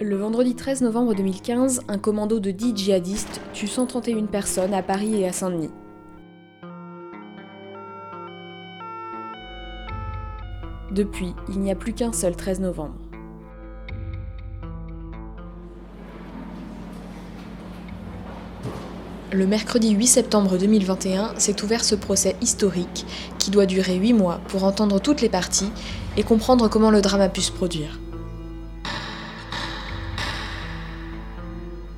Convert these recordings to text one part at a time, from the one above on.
Le vendredi 13 novembre 2015, un commando de 10 djihadistes tue 131 personnes à Paris et à Saint-Denis. Depuis, il n'y a plus qu'un seul 13 novembre. Le mercredi 8 septembre 2021 s'est ouvert ce procès historique qui doit durer 8 mois pour entendre toutes les parties et comprendre comment le drame a pu se produire.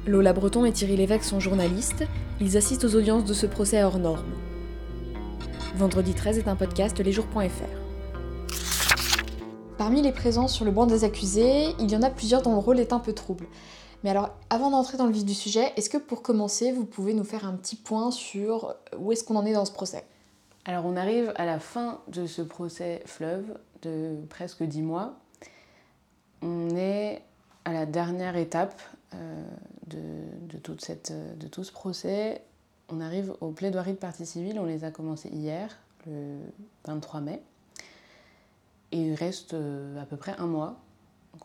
Lola Breton et Thierry Lévesque sont journalistes. Ils assistent aux audiences de ce procès hors norme. Vendredi 13 est un podcast lesjours.fr. Parmi les présents sur le banc des accusés, il y en a plusieurs dont le rôle est un peu trouble. Mais alors, avant d'entrer dans le vif du sujet, est-ce que pour commencer, vous pouvez nous faire un petit point sur où est-ce qu'on en est dans ce procès? Alors, on arrive à la fin de ce procès fleuve de presque dix mois. On est à la dernière étape euh, de, toute tout ce procès, on arrive aux plaidoiries de partie civile. On les a commencées hier, le 23 mai. Et il reste euh, à peu près un mois.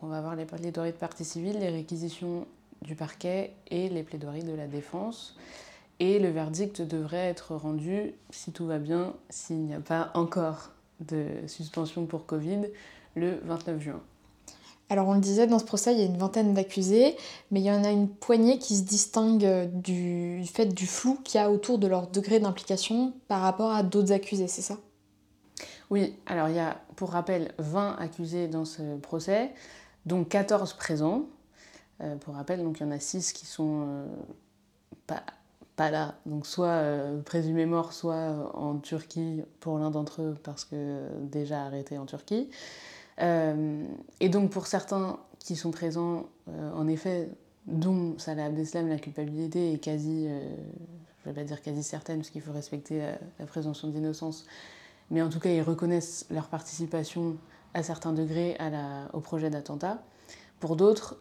On va avoir les plaidoiries de partie civile, les réquisitions du parquet et les plaidoiries de la défense. Et le verdict devrait être rendu, si tout va bien, s'il n'y a pas encore de suspension pour Covid, le 29 juin. Alors on le disait, dans ce procès, il y a une vingtaine d'accusés, mais il y en a une poignée qui se distingue du fait du flou qu'il y a autour de leur degré d'implication par rapport à d'autres accusés, c'est ça? Oui, alors il y a, pour rappel, 20 accusés dans ce procès, dont 14 présents. Euh, pour rappel, donc il y en a 6 qui sont euh, pas, là, donc soit euh, présumés morts, soit en Turquie pour l'un d'entre eux parce que déjà arrêtés en Turquie. Euh, et donc pour certains qui sont présents, euh, en effet, dont Salah Abdeslam, la culpabilité est quasi, euh, je ne vais pas dire quasi certaine, parce qu'il faut respecter la, présomption d'innocence, mais en tout cas ils reconnaissent leur participation à certains degrés au projet d'attentat. Pour d'autres,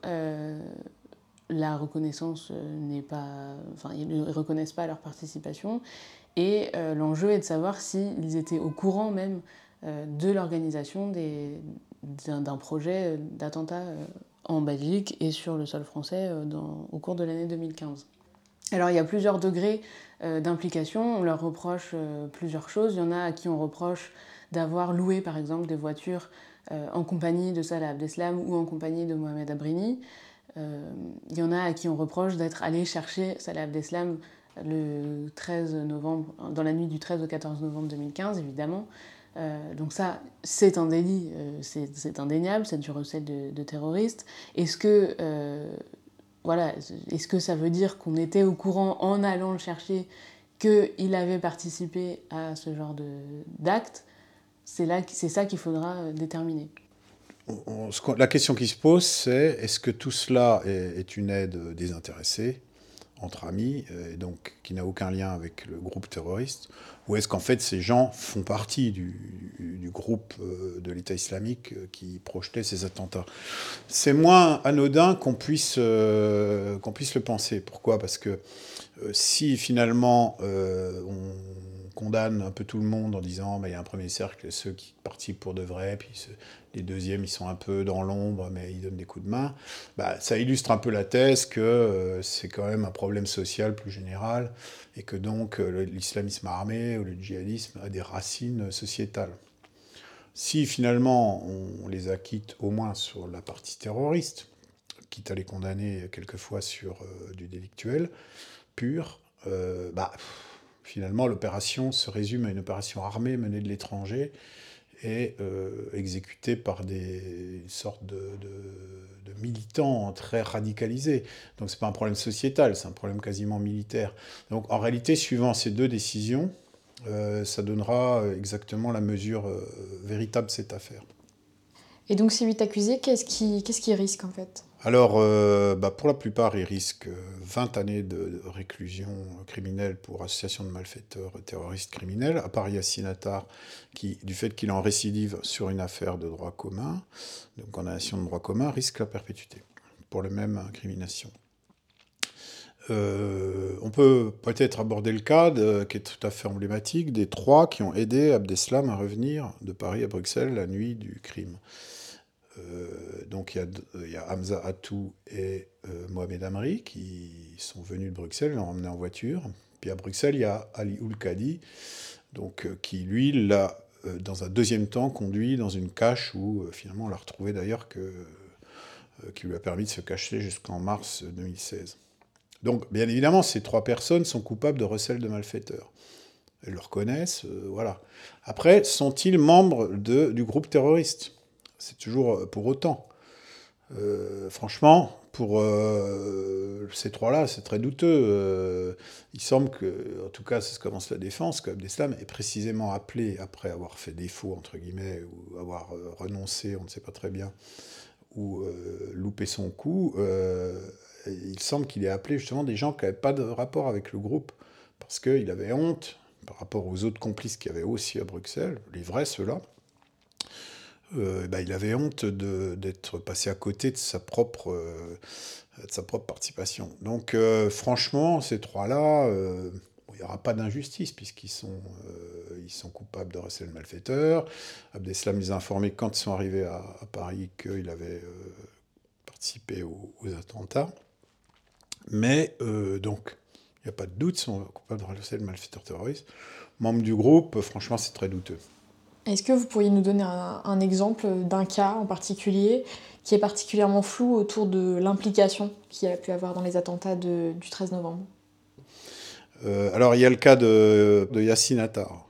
la reconnaissance n'est pas. Enfin, ils ne reconnaissent pas leur participation. Et l'enjeu est de savoir s'ils étaient au courant même de l'organisation d'un projet d'attentat euh, en Belgique et sur le sol français euh, au cours de l'année 2015. Alors il y a plusieurs degrés d'implication, on leur reproche plusieurs choses. Il y en a à qui on reproche d'avoir loué par exemple des voitures en compagnie de Salah Abdeslam ou en compagnie de Mohamed Abrini. il y en a à qui on reproche d'être allé chercher Salah Abdeslam le 13 novembre, dans la nuit du 13 au 14 novembre 2015 évidemment, euh, donc ça, c'est un délit, euh, c'est indéniable, c'est du recel de, de terroriste. Est-ce que, euh, voilà, est-ce que ça veut dire qu'on était au courant en allant le chercher qu'il avait participé à ce genre d'acte? C'est ça qu'il faudra déterminer. la question qui se pose, c'est est-ce que tout cela est une aide désintéressée entre amis, et donc qui n'a aucun lien avec le groupe terroriste, ou est-ce qu'en fait ces gens font partie du, du groupe euh, de l'État islamique euh, qui projetait ces attentats? C'est moins anodin qu'on puisse, euh, qu'on puisse le penser. Pourquoi? Parce que si finalement on condamne un peu tout le monde en disant il y a un premier cercle, ceux qui participent pour de vrai, puis les deuxièmes, ils sont un peu dans l'ombre, mais ils donnent des coups de main. Bah, ça illustre un peu la thèse que euh, c'est quand même un problème social plus général, et que donc euh, l'islamisme armé ou le djihadisme a des racines sociétales. Si finalement on les acquitte au moins sur la partie terroriste, quitte à les condamner quelquefois sur euh, du délictuel pur, bah, finalement l'opération se résume à une opération armée menée de l'étranger et euh, exécuté par des sortes de, militants très radicalisés. Donc ce n'est pas un problème sociétal, c'est un problème quasiment militaire. Donc en réalité, suivant ces deux décisions, euh, ça donnera exactement la mesure euh, véritable de cette affaire. Et donc ces huit accusés, qu'est-ce qu'ils qu risquent en fait? Alors, euh, bah, pour la plupart, ils risquent 20 années de réclusion criminelle pour association de malfaiteurs terroristes criminels, à part Yassine qui, du fait qu'il en récidive sur une affaire de droit commun, de condamnation de droit commun, risque la perpétuité pour la même incrimination. Euh, on peut peut-être aborder le cas qui est tout à fait emblématique des trois qui ont aidé Abdeslam à revenir de Paris à Bruxelles la nuit du crime. Donc il y, a Hamza Atou et Mohamed Amri qui sont venus de Bruxelles, l'ont emmené en voiture. Puis à Bruxelles, il y a Ali Oulkadi, donc, qui lui l'a dans un deuxième temps conduit dans une cache où finalement on l'a retrouvé d'ailleurs qui lui a permis de se cacher jusqu'en mars 2016. Donc, bien évidemment, ces trois personnes sont coupables de recel de malfaiteurs. Elles le reconnaissent, euh, voilà. Après, sont-ils membres du groupe terroriste? C'est toujours euh, pour autant. Euh, franchement, pour ces trois-là, c'est très douteux. il semble que, en tout cas, c'est ce commence la défense, que Abdeslam est précisément appelé, après avoir fait défaut, entre guillemets, ou avoir renoncé, on ne sait pas très bien, ou loupé son coup, il semble qu'il ait appelé justement des gens qui n'avaient pas de rapport avec le groupe, parce qu'il avait honte par rapport aux autres complices qu'il y avait aussi à Bruxelles, les vrais ceux-là. Euh, bah, il avait honte d'être passé à côté de sa propre, euh, participation. Donc euh, franchement, ces trois-là, il n'y aura pas d'injustice puisqu'ils sont, ils coupables de rester le malfaiteur. Abdeslam les a informés quand ils sont arrivés à, Paris qu'il avait participé aux, attentats. Mais donc, il n'y a pas de doute, sont coupables de relancer le malfaiteur terroriste. Membre du groupe, franchement, c'est très douteux. Est-ce que vous pourriez nous donner un, exemple d'un cas en particulier qui est particulièrement flou autour de l'implication qu'il a pu avoir dans les attentats du 13 novembre? Euh, Alors, il y a le cas de, de Yassine Attar.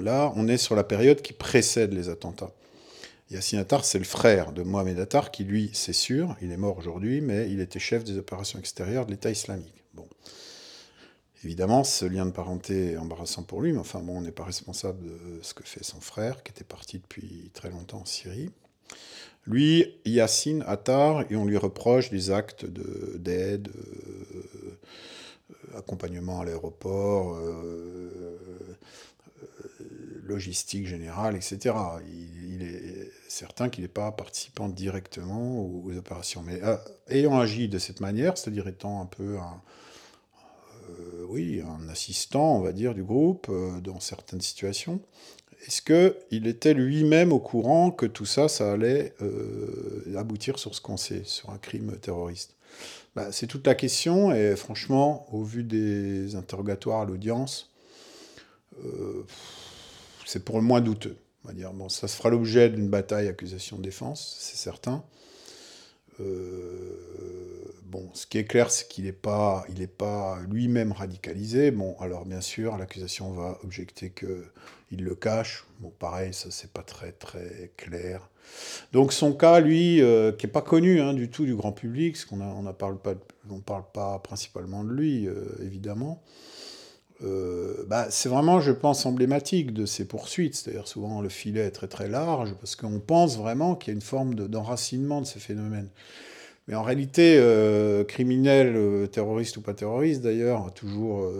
là, on est sur la période qui précède les attentats. Yassine Attar, c'est le frère de Mohamed Attar, qui lui, c'est sûr, il est mort aujourd'hui, mais il était chef des opérations extérieures de l'État islamique. Évidemment, ce lien de parenté est embarrassant pour lui, mais enfin bon, on n'est pas responsable de ce que fait son frère, qui était parti depuis très longtemps en Syrie. Lui, Yassine Attar, et on lui reproche des actes d'aide, euh, accompagnement à l'aéroport, euh, logistique générale, etc. Il, est certain qu'il n'est pas participant directement aux, opérations. Mais euh, ayant agi de cette manière, c'est-à-dire étant un peu un, euh, oui, un assistant, on va dire, du groupe euh, dans certaines situations, est-ce qu'il était lui-même au courant que tout ça, ça allait aboutir sur ce qu'on sait, sur un crime terroriste? Bah, C'est toute la question, et franchement, au vu des interrogatoires à l'audience, c'est pour le moins douteux. On va dire. Bon, ça se fera l'objet d'une bataille accusation-défense, c'est certain. Euh, ce qui est clair, c'est qu'il n'est pas, il lui-même radicalisé. Bon, alors bien sûr, l'accusation va objecter qu'il le cache. Pareil, ça c'est pas très clair. Donc son cas, lui, euh, qui n'est pas connu hein, du tout du grand public, parce qu'on ne parle pas, parle principalement de lui, euh, évidemment. Euh, bah, c'est vraiment, je pense, emblématique de ces poursuites. C'est-à-dire souvent le filet est très très large parce qu'on pense vraiment qu'il y a une forme d'enracinement de, ces phénomènes. Mais en réalité, euh, criminels, euh, terroristes ou pas terroristes d'ailleurs, toujours,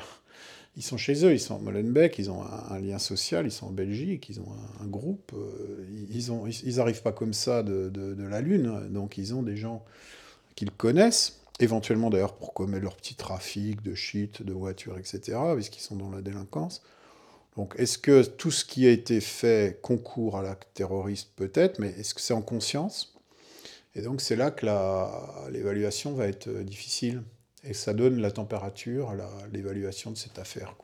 ils sont chez eux, ils sont à Molenbeek, ils ont un, lien social, ils sont en Belgique, ils ont un, groupe, ils n'arrivent ils, pas comme ça de, de, la Lune, donc ils ont des gens qu'ils connaissent éventuellement d'ailleurs pour commettre leur petit trafic de shit, de voitures, etc., puisqu'ils sont dans la délinquance. Donc est-ce que tout ce qui a été fait concourt à l'acte terroriste Peut-être, mais est-ce que c'est en conscience? Et donc c'est là que l'évaluation va être euh, difficile. Et ça donne la température à l'évaluation de cette affaire.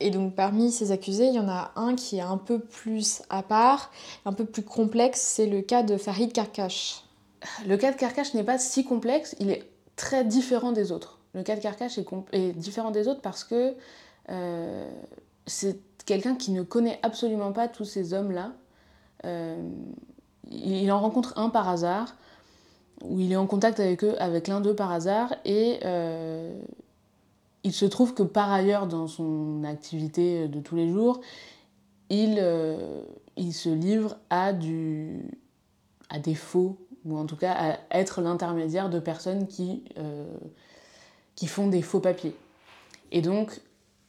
Et donc parmi ces accusés, il y en a un qui est un peu plus à part, un peu plus complexe, c'est le cas de Farid Karkash. Le cas de Carcache n'est pas si complexe, il est très différent des autres. Le cas de Carcache est, différent des autres parce que euh, c'est quelqu'un qui ne connaît absolument pas tous ces hommes-là. Euh, il en rencontre un par hasard, où il est en contact avec eux, avec l'un d'eux par hasard, et euh, il se trouve que par ailleurs, dans son activité de tous les jours, il, il se livre à, des faux ou en tout cas à être l'intermédiaire de personnes qui, euh, font des faux papiers. Et donc,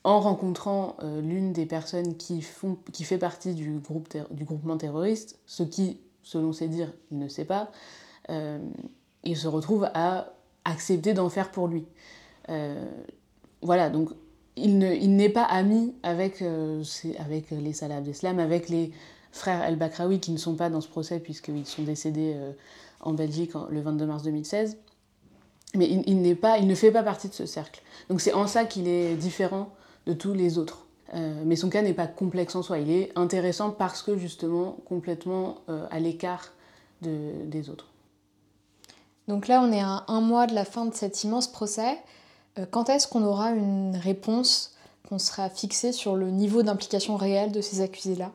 en rencontrant euh, l'une des personnes qui fait partie du, groupe du groupement terroriste, ce qui, selon ses dires, il ne sait pas, euh, il se retrouve à accepter d'en faire pour lui. voilà, donc il n'est pas ami avec, avec les salafs d'islam, avec les, frères El Bakraoui qui ne sont pas dans ce procès puisqu'ils sont décédés en Belgique le 22 mars 2016. Mais il, pas, il ne fait pas partie de ce cercle. Donc c'est en ça qu'il est différent de tous les autres. Mais son cas n'est pas complexe en soi, il est intéressant parce que justement complètement à l'écart de, des autres. Donc là, on est à un mois de la fin de cet immense procès. Euh, quand est-ce qu'on aura une réponse qu'on sera fixée sur le niveau d'implication réelle de ces accusés-là?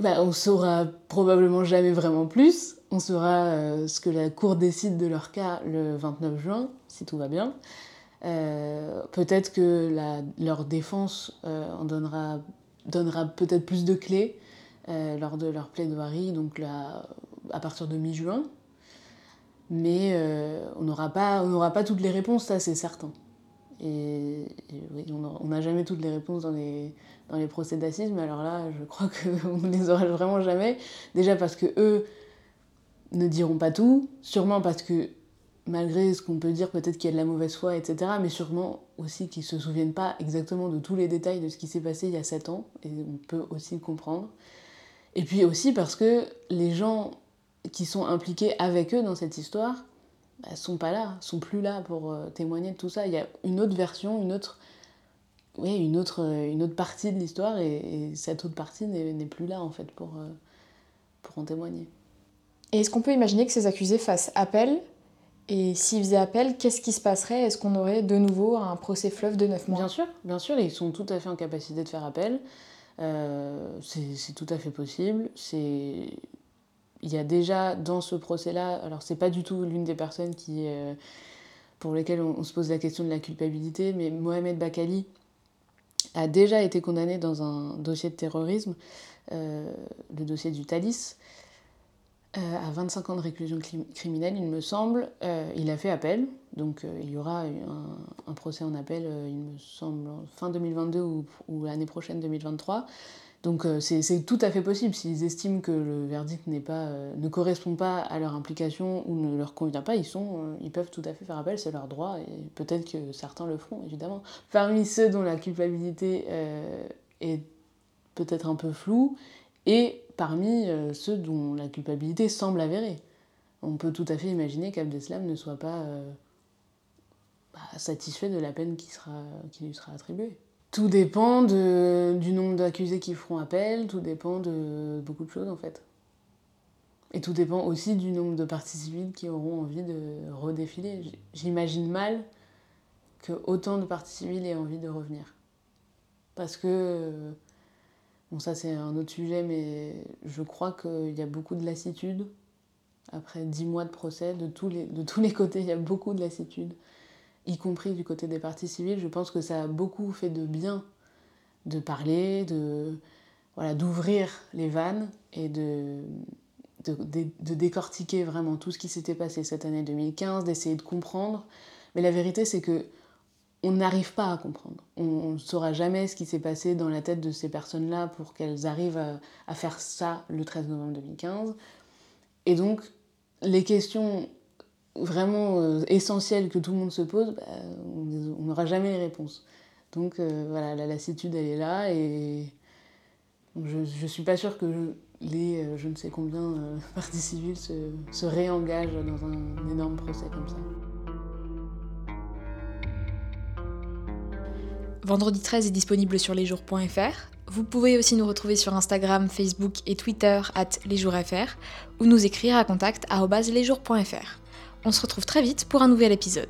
Bah, On saura probablement jamais vraiment plus. On saura euh, ce que la Cour décide de leur cas le 29 juin, si tout va bien. Euh, peut-être que leur défense en donnera, peut-être plus de clés lors de leur plaidoirie, donc à partir de mi-juin mais euh, on n'aura pas, toutes les réponses, ça c'est certain. On n'a jamais toutes les réponses dans les, dans les procès d'assises, mais alors là, je crois qu'on ne les aura vraiment jamais. Déjà parce que eux ne diront pas tout, sûrement parce que malgré ce qu'on peut dire, peut-être qu'il y a de la mauvaise foi, etc., mais sûrement aussi qu'ils ne se souviennent pas exactement de tous les détails de ce qui s'est passé il y a 7 ans, et on peut aussi le comprendre. Et puis aussi parce que les gens qui sont impliqués avec eux dans cette histoire bah, sont pas là, sont plus là pour euh, témoigner de tout ça. Il y a une autre version, une autre, oui, une autre, euh, une autre partie de l'histoire et, cette autre partie n'est plus là en fait pour, euh, pour en témoigner. Et est-ce qu'on peut imaginer que ces accusés fassent appel Et s'ils faisaient appel, qu'est-ce qui se passerait? Est-ce qu'on aurait de nouveau un procès fleuve de 9 mois? Bien sûr, bien sûr, ils sont tout à fait en capacité de faire appel. c'est tout à fait possible. Il y a déjà dans ce procès-là, alors c'est pas du tout l'une des personnes qui, euh, pour lesquelles on, se pose la question de la culpabilité, mais Mohamed Bakali a déjà été condamné dans un dossier de terrorisme, euh, le dossier du Thalys, euh, à 25 ans de réclusion criminelle, il me semble. il a fait appel, donc il y aura un, procès en appel, il me semble, fin 2022 ou, l'année prochaine 2023. Donc euh, c'est tout à fait possible. S'ils estiment que le verdict pas, euh, ne correspond pas à leur implication ou ne leur convient pas, ils, sont, euh, ils peuvent tout à fait faire appel, c'est leur droit, et peut-être que certains le feront, évidemment. Parmi ceux dont la culpabilité est peut-être un peu floue, et parmi ceux dont la culpabilité semble avérée. On peut tout à fait imaginer qu'Abdeslam ne soit pas bah, satisfait de la peine qui, sera, qui lui sera attribuée. Tout dépend du nombre d'accusés qui feront appel, tout dépend de beaucoup de choses en fait. Et tout dépend aussi du nombre de parties civiles qui auront envie de redéfiler. J'imagine mal que autant de parties civiles aient envie de revenir. Parce que, bon ça c'est un autre sujet, mais je crois qu'il y a beaucoup de lassitude. Après dix mois de procès, de tous les, de tous les côtés, il y a beaucoup de lassitude y compris du côté des partis civils, je pense que ça a beaucoup fait de bien de parler, de voilà, d'ouvrir les vannes et de, de, décortiquer vraiment tout ce qui s'était passé cette année 2015, d'essayer de comprendre. Mais la vérité, c'est que on n'arrive pas à comprendre. On ne saura jamais ce qui s'est passé dans la tête de ces personnes-là pour qu'elles arrivent à, faire ça le 13 novembre 2015. Et donc, les questions vraiment euh, essentiel que tout le monde se pose, bah, on n'aura jamais les réponses. Donc euh, voilà, la lassitude, elle est là et je ne suis pas sûre que les euh, je ne sais combien parties civiles se réengagent dans un énorme procès comme ça. Vendredi 13 est disponible sur lesjours.fr. Vous pouvez aussi nous retrouver sur Instagram, Facebook et Twitter at lesjoursfr ou nous écrire à contact lesjours.fr. On se retrouve très vite pour un nouvel épisode.